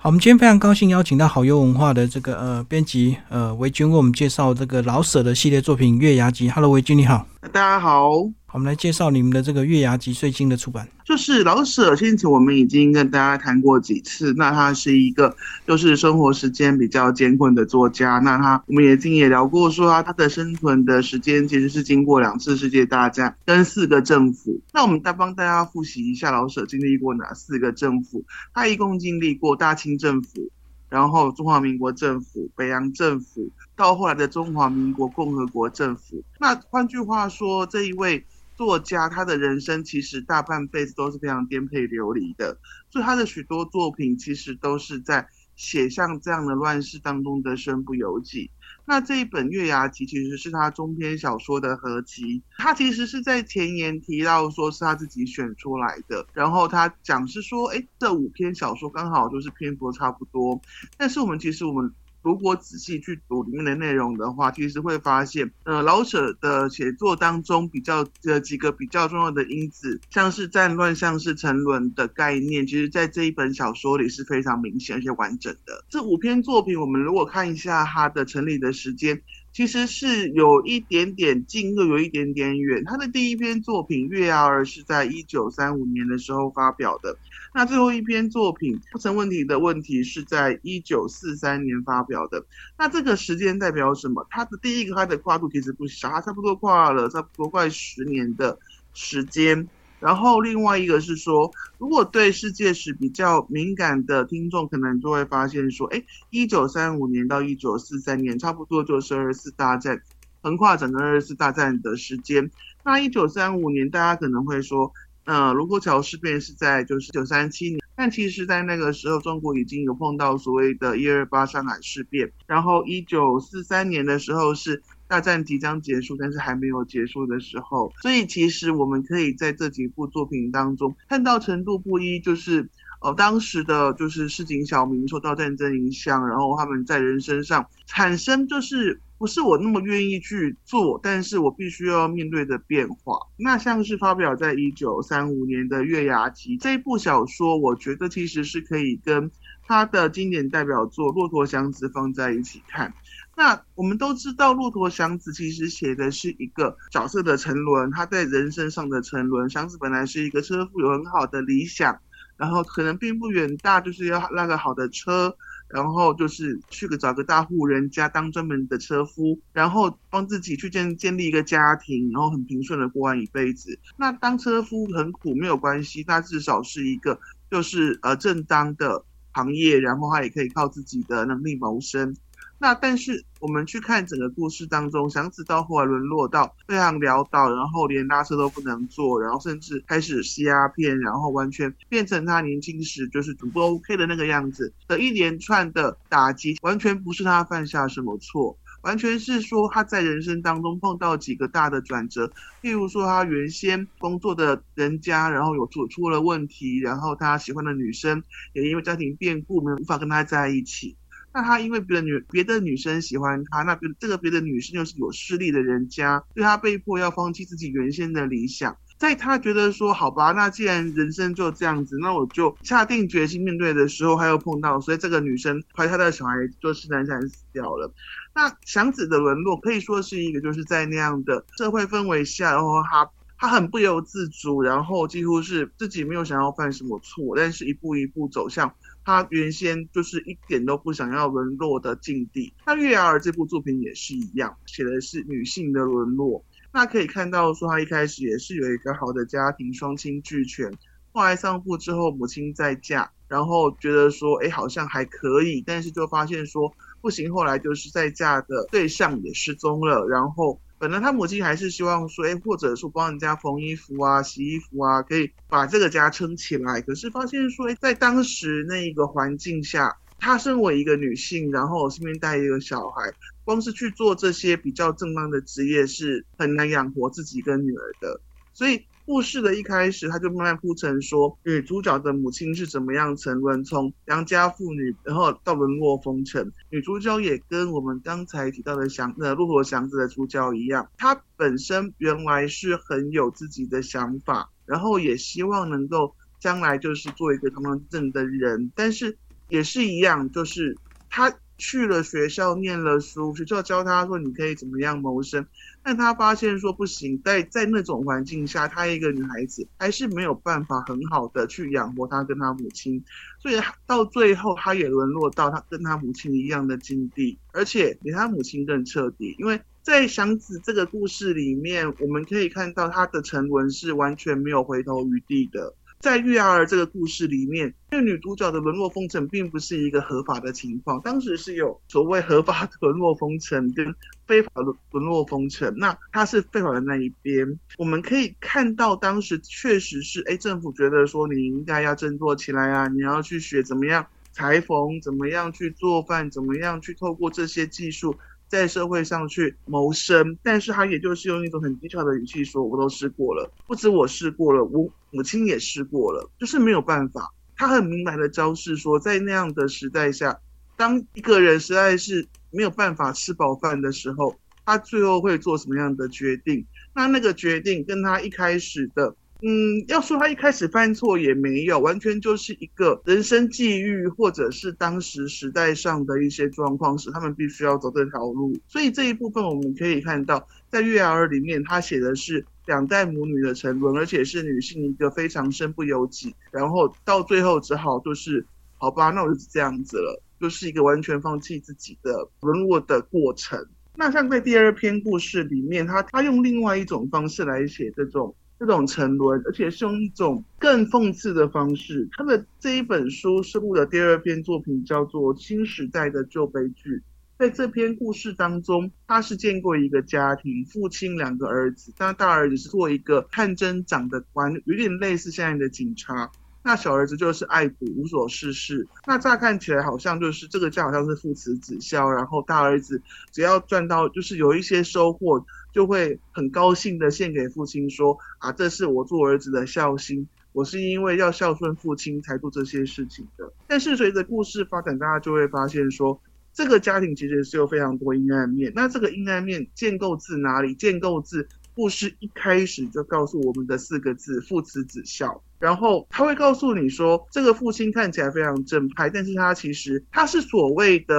好，我们今天非常高兴邀请到好优文化的这个呃编辑呃维军为我们介绍这个老舍的系列作品《月牙集》。Hello，维军你好。大家好。我们来介绍你们的这个《月牙集》最近的出版，就是老舍。先前我们已经跟大家谈过几次，那他是一个就是生活时间比较艰困的作家。那他我们也经也聊过，说他他的生存的时间其实是经过两次世界大战跟四个政府。那我们再帮大家复习一下老舍经历过哪四个政府？他一共经历过大清政府，然后中华民国政府、北洋政府，到后来的中华民国共和国政府。那换句话说，这一位。作家他的人生其实大半辈子都是非常颠沛流离的，所以他的许多作品其实都是在写像这样的乱世当中的身不由己。那这一本《月牙集》其实是他中篇小说的合集，他其实是在前言提到说是他自己选出来的，然后他讲是说，哎，这五篇小说刚好就是篇幅差不多，但是我们其实我们。如果仔细去读里面的内容的话，其实会发现，呃，老舍的写作当中比较的几个比较重要的因子，像是战乱、像是沉沦的概念，其实在这一本小说里是非常明显而且完整的。这五篇作品，我们如果看一下它的成立的时间。其实是有一点点近，又有一点点远。他的第一篇作品《月牙儿》是在一九三五年的时候发表的，那最后一篇作品《不成问题的问题》是在一九四三年发表的。那这个时间代表什么？他的第一个，他的跨度其实不小，他差不多跨了差不多快十年的时间。然后另外一个是说，如果对世界史比较敏感的听众，可能就会发现说，哎，一九三五年到一九四三年，差不多就是二次大战，横跨整个二次大战的时间。那一九三五年，大家可能会说，呃，卢沟桥事变是在就是九三七年，但其实在那个时候，中国已经有碰到所谓的一二八上海事变。然后一九四三年的时候是。大战即将结束，但是还没有结束的时候，所以其实我们可以在这几部作品当中看到程度不一，就是呃当时的就是市井小民受到战争影响，然后他们在人身上产生就是不是我那么愿意去做，但是我必须要面对的变化。那像是发表在一九三五年的《月牙集》这部小说，我觉得其实是可以跟他的经典代表作《骆驼祥子》放在一起看。那我们都知道，骆驼祥子其实写的是一个角色的沉沦，他在人生上的沉沦。祥子本来是一个车夫，有很好的理想，然后可能并不远大，就是要那个好的车，然后就是去个找个大户人家当专门的车夫，然后帮自己去建建立一个家庭，然后很平顺的过完一辈子。那当车夫很苦没有关系，他至少是一个就是呃正当的行业，然后他也可以靠自己的能力谋生。那但是我们去看整个故事当中，祥子到后来沦落到非常潦倒，然后连拉车都不能坐，然后甚至开始吸鸦片，然后完全变成他年轻时就是不 OK 的那个样子的一连串的打击，完全不是他犯下什么错，完全是说他在人生当中碰到几个大的转折，譬如说他原先工作的人家，然后有出出了问题，然后他喜欢的女生也因为家庭变故，没有无法跟他在一起。那他因为别的女别的女生喜欢他，那别这个别的女生又是有势力的人家，对他被迫要放弃自己原先的理想，在他觉得说好吧，那既然人生就这样子，那我就下定决心面对的时候，他又碰到，所以这个女生怀他的小孩就是难产死掉了。那祥子的沦落可以说是一个就是在那样的社会氛围下，然后他他很不由自主，然后几乎是自己没有想要犯什么错，但是一步一步走向。他原先就是一点都不想要沦落的境地。那《月牙儿》这部作品也是一样，写的是女性的沦落。那可以看到说，他一开始也是有一个好的家庭，双亲俱全。后来丧父之后，母亲再嫁，然后觉得说，哎，好像还可以，但是就发现说不行。后来就是再嫁的对象也失踪了，然后。本来他母亲还是希望说，哎，或者说帮人家缝衣服啊、洗衣服啊，可以把这个家撑起来。可是发现说，哎，在当时那一个环境下，她身为一个女性，然后身边带一个小孩，光是去做这些比较正当的职业，是很难养活自己跟女儿的。所以。故事的一开始，他就慢慢铺陈说，女主角的母亲是怎么样沉沦，从良家妇女，然后到沦落风尘。女主角也跟我们刚才提到的祥呃骆驼祥子的主角一样，她本身原来是很有自己的想法，然后也希望能够将来就是做一个堂堂正的人，但是也是一样，就是他去了学校念了书，学校教他说你可以怎么样谋生，但他发现说不行，在在那种环境下，他一个女孩子还是没有办法很好的去养活他跟他母亲，所以到最后他也沦落到他跟他母亲一样的境地，而且比他母亲更彻底，因为在祥子这个故事里面，我们可以看到他的沉沦是完全没有回头余地的。在月儿这个故事里面，因为女主角的沦落风尘并不是一个合法的情况，当时是有所谓合法的沦落风尘跟非法的沦落风尘，那她是非法的那一边。我们可以看到，当时确实是，哎，政府觉得说你应该要振作起来啊，你要去学怎么样裁缝，怎么样去做饭，怎么样去透过这些技术。在社会上去谋生，但是他也就是用一种很低调的语气说：“我都试过了，不止我试过了，我母亲也试过了，就是没有办法。”他很明白的昭示说，在那样的时代下，当一个人实在是没有办法吃饱饭的时候，他最后会做什么样的决定？那那个决定跟他一开始的。嗯，要说他一开始犯错也没有，完全就是一个人生际遇，或者是当时时代上的一些状况，使他们必须要走这条路。所以这一部分我们可以看到，在《月儿》里面，他写的是两代母女的沉沦，而且是女性一个非常身不由己，然后到最后只好就是好吧，那我就是这样子了，就是一个完全放弃自己的沦落的过程。那像在第二篇故事里面，他他用另外一种方式来写这种。这种沉沦，而且是用一种更讽刺的方式。他的这一本书是录的第二篇作品，叫做《新时代的旧悲剧》。在这篇故事当中，他是见过一个家庭，父亲两个儿子，那大儿子是做一个探针长的官，有点类似现在的警察。那小儿子就是爱赌，无所事事。那乍看起来好像就是这个家好像是父慈子孝，然后大儿子只要赚到就是有一些收获。就会很高兴的献给父亲说啊，这是我做儿子的孝心，我是因为要孝顺父亲才做这些事情的。但是随着故事发展，大家就会发现说，这个家庭其实是有非常多阴暗面。那这个阴暗面建构自哪里？建构自故事一开始就告诉我们的四个字：父慈子孝。然后他会告诉你说，这个父亲看起来非常正派，但是他其实他是所谓的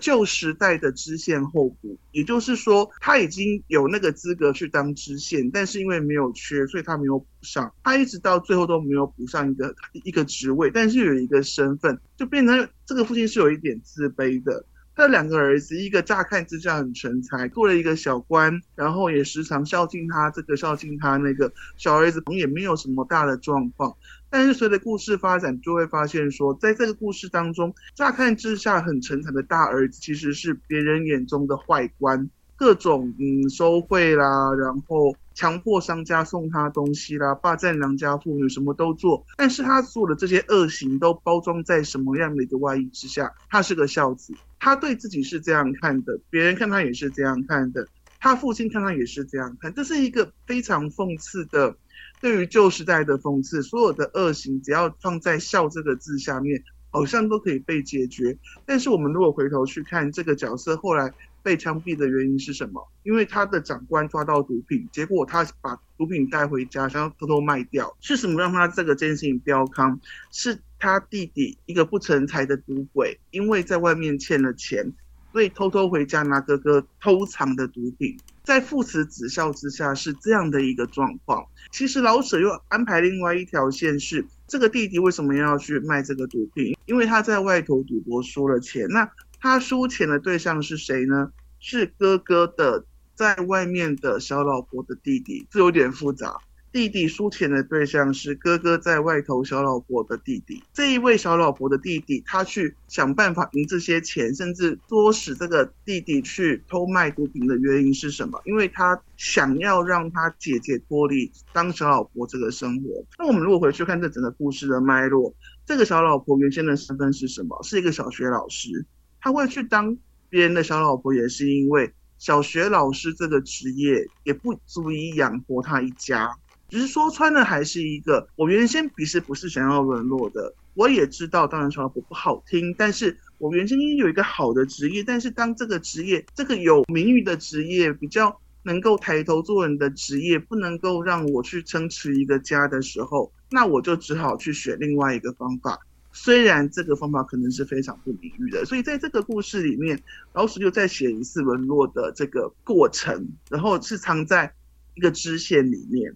旧时代的知县候补，也就是说他已经有那个资格去当知县，但是因为没有缺，所以他没有补上，他一直到最后都没有补上一个一个职位，但是有一个身份，就变成这个父亲是有一点自卑的。他的两个儿子，一个乍看之下很成才，做了一个小官，然后也时常孝敬他，这个孝敬他那个小儿子，也没有什么大的状况。但是随着故事发展，就会发现说，在这个故事当中，乍看之下很成才的大儿子，其实是别人眼中的坏官。各种嗯收贿啦，然后强迫商家送他东西啦，霸占良家妇女，什么都做。但是他做的这些恶行都包装在什么样的一个外衣之下？他是个孝子，他对自己是这样看的，别人看他也是这样看的，他父亲看他也是这样看。这是一个非常讽刺的，对于旧时代的讽刺。所有的恶行只要放在孝这个字下面，好像都可以被解决。但是我们如果回头去看这个角色后来。被枪毙的原因是什么？因为他的长官抓到毒品，结果他把毒品带回家，想要偷偷卖掉。是什么让他这个件事情标康？是他弟弟一个不成才的赌鬼，因为在外面欠了钱，所以偷偷回家拿哥哥偷藏的毒品。在父慈子孝之下，是这样的一个状况。其实老舍又安排另外一条线，是这个弟弟为什么要去卖这个毒品？因为他在外头赌博输了钱。那他输钱的对象是谁呢？是哥哥的在外面的小老婆的弟弟，这有点复杂。弟弟输钱的对象是哥哥在外头小老婆的弟弟。这一位小老婆的弟弟，他去想办法赢这些钱，甚至唆使这个弟弟去偷卖毒品的原因是什么？因为他想要让他姐姐脱离当小老婆这个生活。那我们如果回去看这整个故事的脉络，这个小老婆原先的身份是什么？是一个小学老师。他会去当别人的小老婆，也是因为小学老师这个职业也不足以养活他一家。只是说穿了，还是一个我原先其实不是想要沦落的。我也知道，当然小老婆不好听，但是我原先有一个好的职业。但是当这个职业，这个有名誉的职业，比较能够抬头做人的职业，不能够让我去撑持一个家的时候，那我就只好去选另外一个方法。虽然这个方法可能是非常不名誉的，所以在这个故事里面，老鼠就在写一次沦落的这个过程，然后是藏在一个支线里面。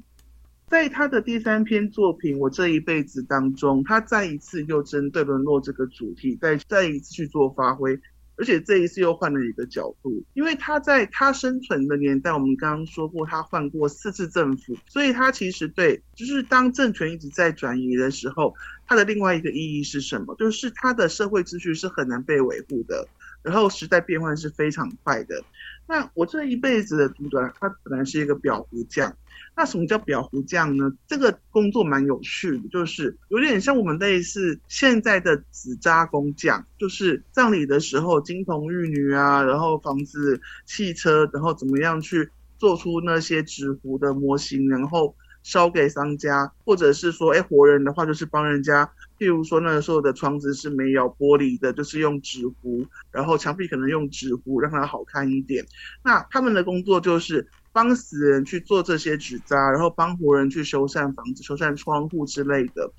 在他的第三篇作品《我这一辈子》当中，他再一次又针对沦落这个主题，再再一次去做发挥。而且这一次又换了一个角度，因为他在他生存的年代，我们刚刚说过，他换过四次政府，所以他其实对，就是当政权一直在转移的时候，他的另外一个意义是什么？就是他的社会秩序是很难被维护的，然后时代变换是非常快的。那我这一辈子的读者，他本来是一个裱糊匠。那什么叫裱糊匠呢？这个工作蛮有趣的，就是有点像我们类似现在的纸扎工匠，就是葬礼的时候金童玉女啊，然后房子、汽车，然后怎么样去做出那些纸糊的模型，然后烧给商家，或者是说，哎，活人的话就是帮人家，譬如说那个时候的窗子是没有玻璃的，就是用纸糊，然后墙壁可能用纸糊让它好看一点。那他们的工作就是。帮死人去做这些纸扎，然后帮活人去修缮房子、修缮窗户之类的。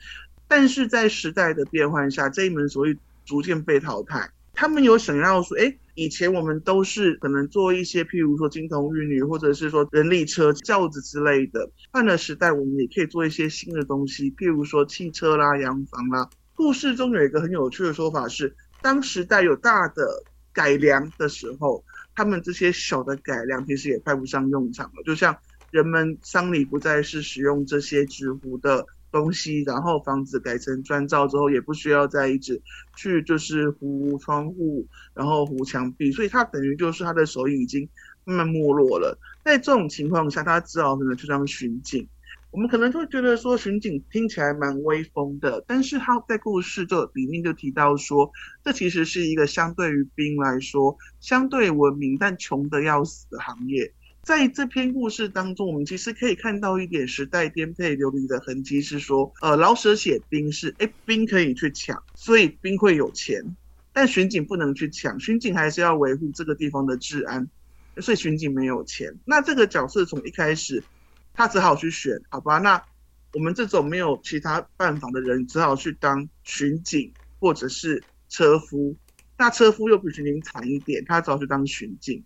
但是在时代的变换下，这一门手艺逐渐被淘汰。他们有想要说，哎，以前我们都是可能做一些，譬如说金童玉女，或者是说人力车、轿子之类的。换了时代，我们也可以做一些新的东西，譬如说汽车啦、洋房啦。故事中有一个很有趣的说法是，当时代有大的改良的时候。他们这些小的改良其实也派不上用场了，就像人们丧礼不再是使用这些纸糊的东西，然后房子改成砖造之后，也不需要再一直去就是糊窗户，然后糊墙壁，所以他等于就是他的手艺已经慢慢没落了。在这种情况下，他只好可能就当巡警。我们可能会觉得说巡警听起来蛮威风的，但是他在故事就里面就提到说，这其实是一个相对于兵来说相对文明但穷的要死的行业。在这篇故事当中，我们其实可以看到一点时代颠沛流离的痕迹，是说，呃，老舍写兵是，哎，兵可以去抢，所以兵会有钱，但巡警不能去抢，巡警还是要维护这个地方的治安，所以巡警没有钱。那这个角色从一开始。他只好去选，好吧？那我们这种没有其他办法的人，只好去当巡警或者是车夫。那车夫又比巡警惨一点，他只好去当巡警。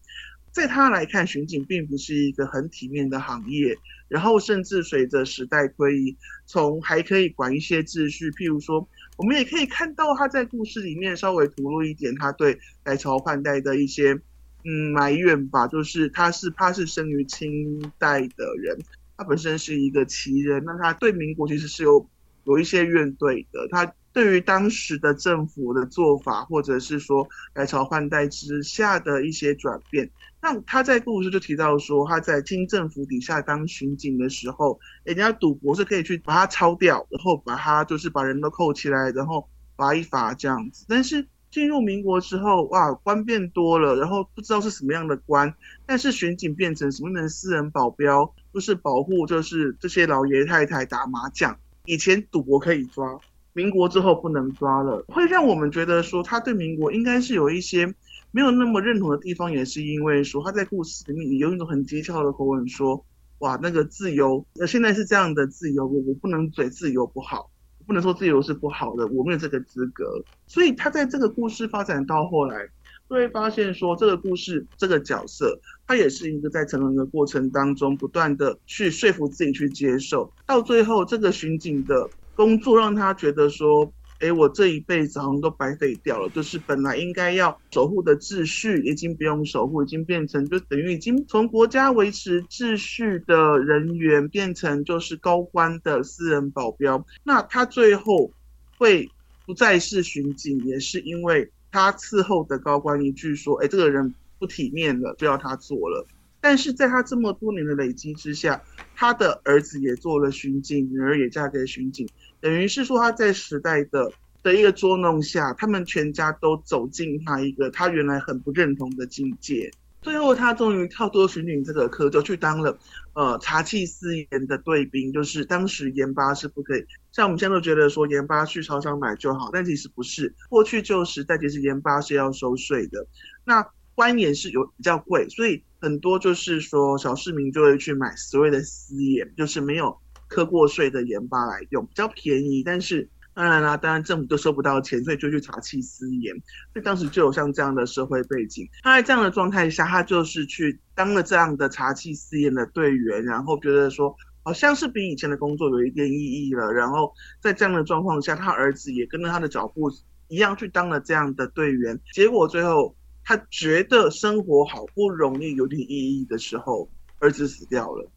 在他来看，巡警并不是一个很体面的行业。然后，甚至随着时代推移，从还可以管一些秩序，譬如说，我们也可以看到他在故事里面稍微吐露一点他对改朝换代的一些嗯埋怨吧，就是他是他是生于清代的人。他本身是一个奇人，那他对民国其实是有有一些怨怼的。他对于当时的政府的做法，或者是说改朝换代之下的一些转变，那他在故事就提到说，他在清政府底下当巡警的时候，人家赌博是可以去把他抄掉，然后把他就是把人都扣起来，然后罚一罚这样子。但是进入民国之后，哇，官变多了，然后不知道是什么样的官，但是巡警变成什么样的私人保镖，就是保护，就是这些老爷太太打麻将。以前赌博可以抓，民国之后不能抓了，会让我们觉得说他对民国应该是有一些没有那么认同的地方，也是因为说他在故事里面有一种很讥诮的口吻说，哇，那个自由，那现在是这样的自由，我我不能嘴自由不好。不能说自由是不好的，我没有这个资格。所以他在这个故事发展到后来，就会发现说，这个故事这个角色，他也是一个在成长的过程当中，不断的去说服自己去接受，到最后这个巡警的工作让他觉得说。哎，我这一辈子好像都白费掉了。就是本来应该要守护的秩序，已经不用守护，已经变成就等于已经从国家维持秩序的人员变成就是高官的私人保镖。那他最后会不再是巡警，也是因为他伺候的高官一句说：“哎，这个人不体面了，就要他做了。”但是在他这么多年的累积之下，他的儿子也做了巡警，女儿也嫁给巡警。等于是说，他在时代的的一个捉弄下，他们全家都走进他一个他原来很不认同的境界。最后，他终于跳脱巡警这个科，就去当了呃茶器司盐的队兵。就是当时盐巴是不可以，像我们现在都觉得说盐巴去超商买就好，但其实不是。过去旧时代，其实盐巴是要收税的。那官盐是有比较贵，所以很多就是说小市民就会去买所谓的私盐，就是没有。磕过税的盐巴来用比较便宜，但是当然啦，当然政府都收不到钱，所以就去查气私盐。所以当时就有像这样的社会背景。他在这样的状态下，他就是去当了这样的查气私盐的队员，然后觉得说好像是比以前的工作有一点意义了。然后在这样的状况下，他儿子也跟着他的脚步一样去当了这样的队员。结果最后他觉得生活好不容易有点意义的时候，儿子死掉了。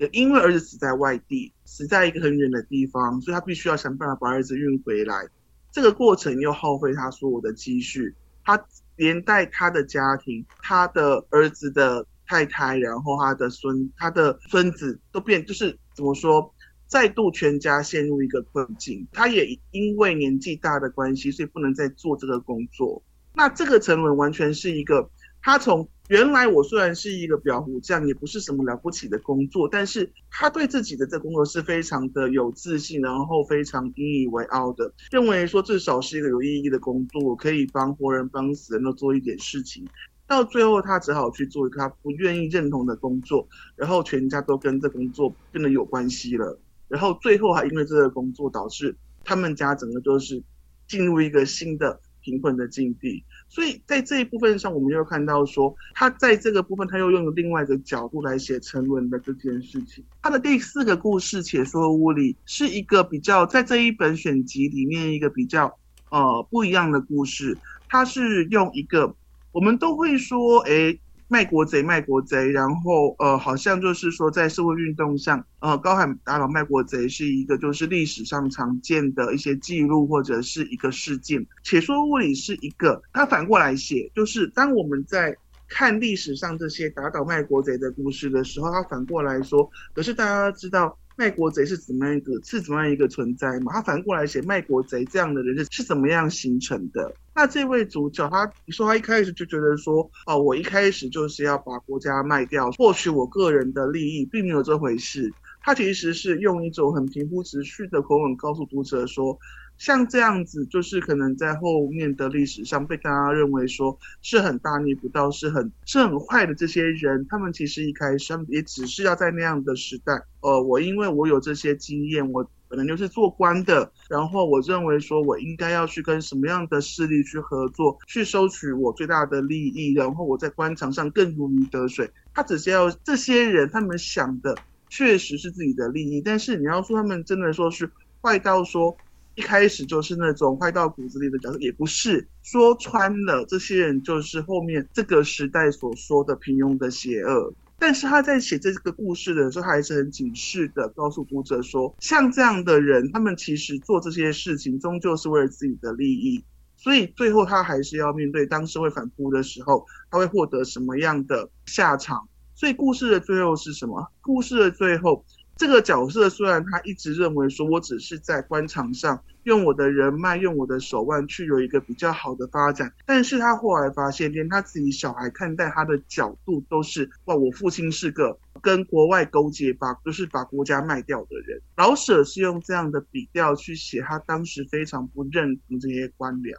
也因为儿子死在外地，死在一个很远的地方，所以他必须要想办法把儿子运回来。这个过程又耗费他所有的积蓄，他连带他的家庭、他的儿子的太太，然后他的孙、他的孙子都变，就是怎么说，再度全家陷入一个困境。他也因为年纪大的关系，所以不能再做这个工作。那这个沉沦完全是一个。他从原来我虽然是一个表虎匠，也不是什么了不起的工作，但是他对自己的这工作是非常的有自信，然后非常引以为傲的，认为说至少是一个有意义的工作，可以帮活人帮死人都做一点事情。到最后，他只好去做一个他不愿意认同的工作，然后全家都跟这工作变得有关系了。然后最后还因为这个工作，导致他们家整个都是进入一个新的。贫困的境地，所以在这一部分上，我们又看到说，他在这个部分，他又用另外一个角度来写沉沦的这件事情。他的第四个故事《且说屋里》是一个比较在这一本选集里面一个比较呃不一样的故事，他是用一个我们都会说，哎。卖国贼，卖国贼，然后呃，好像就是说，在社会运动上，呃，高喊打倒卖国贼是一个就是历史上常见的一些记录或者是一个事件。且说物理是一个，他反过来写，就是当我们在看历史上这些打倒卖国贼的故事的时候，他反过来说，可是大家知道。卖国贼是怎么样一个是怎么样一个存在嘛？他反过来写卖国贼这样的人是是怎么样形成的？那这位主角他你说他一开始就觉得说哦，我一开始就是要把国家卖掉，获取我个人的利益，并没有这回事。他其实是用一种很平铺直叙的口吻告诉读者说。像这样子，就是可能在后面的历史上被大家认为说是很大逆不道、是很是很坏的这些人，他们其实一开始也只是要在那样的时代，呃，我因为我有这些经验，我可能就是做官的，然后我认为说我应该要去跟什么样的势力去合作，去收取我最大的利益，然后我在官场上更如鱼得水。他只是要这些人，他们想的确实是自己的利益，但是你要说他们真的说是坏到说。一开始就是那种坏到骨子里的角色，也不是说穿了，这些人就是后面这个时代所说的平庸的邪恶。但是他在写这个故事的时候，他还是很警示的告诉读者说，像这样的人，他们其实做这些事情，终究是为了自己的利益。所以最后他还是要面对当社会反扑的时候，他会获得什么样的下场？所以故事的最后是什么？故事的最后。这个角色虽然他一直认为说，我只是在官场上用我的人脉、用我的手腕去有一个比较好的发展，但是他后来发现，连他自己小孩看待他的角度都是，哇，我父亲是个跟国外勾结，把就是把国家卖掉的人。老舍是用这样的笔调去写他当时非常不认同这些官僚。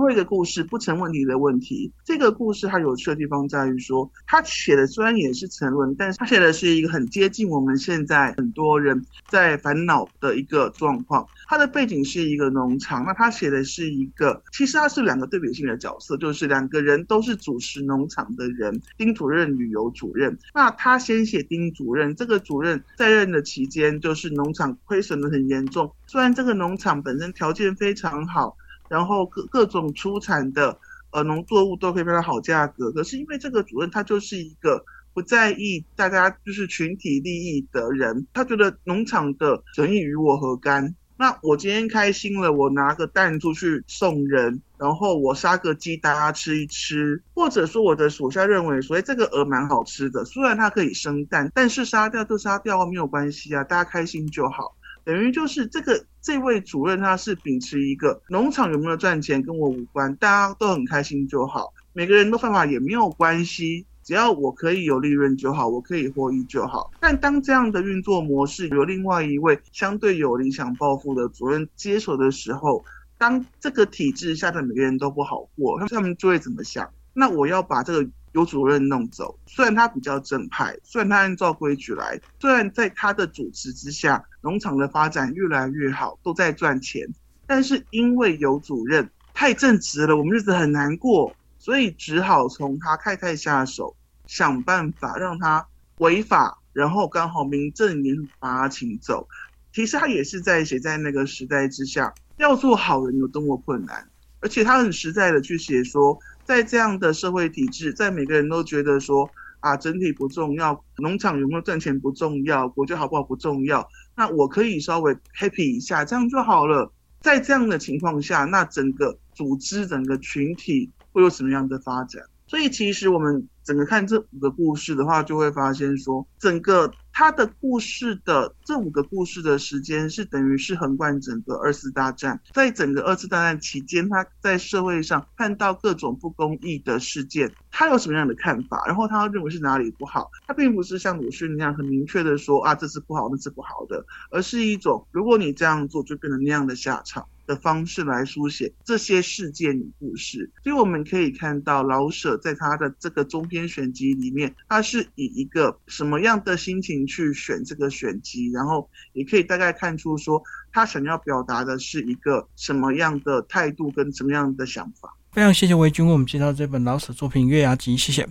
最后一个故事不成问题的问题，这个故事它有趣的地方在于说，他写的虽然也是沉沦，但是他写的是一个很接近我们现在很多人在烦恼的一个状况。他的背景是一个农场，那他写的是一个，其实他是两个对比性的角色，就是两个人都是主持农场的人，丁主任、旅游主任。那他先写丁主任，这个主任在任的期间，就是农场亏损的很严重，虽然这个农场本身条件非常好。然后各各种出产的呃农作物都可以卖到好价格，可是因为这个主任他就是一个不在意大家就是群体利益的人，他觉得农场的生意与我何干？那我今天开心了，我拿个蛋出去送人，然后我杀个鸡大家吃一吃，或者说我的属下认为说，哎这个鹅蛮好吃的，虽然它可以生蛋，但是杀掉就杀掉啊没有关系啊，大家开心就好。等于就是这个这位主任，他是秉持一个农场有没有赚钱跟我无关，大家都很开心就好，每个人都犯法也没有关系，只要我可以有利润就好，我可以获益就好。但当这样的运作模式由另外一位相对有理想抱负的主任接手的时候，当这个体制下的每个人都不好过，他们就会怎么想？那我要把这个。由主任弄走，虽然他比较正派，虽然他按照规矩来，虽然在他的主持之下，农场的发展越来越好，都在赚钱，但是因为有主任太正直了，我们日子很难过，所以只好从他太太下手，想办法让他违法，然后刚好名正言把他请走。其实他也是在写在那个时代之下，要做好人有多么困难，而且他很实在的去写说，在这样的社会体制，在每个人都觉得说啊，整体不重要，农场有没有赚钱不重要，国家好不好不重要，那我可以稍微 happy 一下，这样就好了。在这样的情况下，那整个组织、整个群体会有什么样的发展？所以，其实我们整个看这五个故事的话，就会发现说，整个他的故事的这五个故事的时间是等于是横贯整个二次大战。在整个二次大战期间，他在社会上看到各种不公义的事件，他有什么样的看法？然后他认为是哪里不好？他并不是像鲁迅那样很明确的说啊，这是不好，那是不好的，而是一种如果你这样做，就变成那样的下场。的方式来书写这些事件与故事，所以我们可以看到老舍在他的这个中篇选集里面，他是以一个什么样的心情去选这个选集，然后也可以大概看出说他想要表达的是一个什么样的态度跟什么样的想法。非常谢谢维军为我们介绍这本老舍作品《月牙集》，谢谢。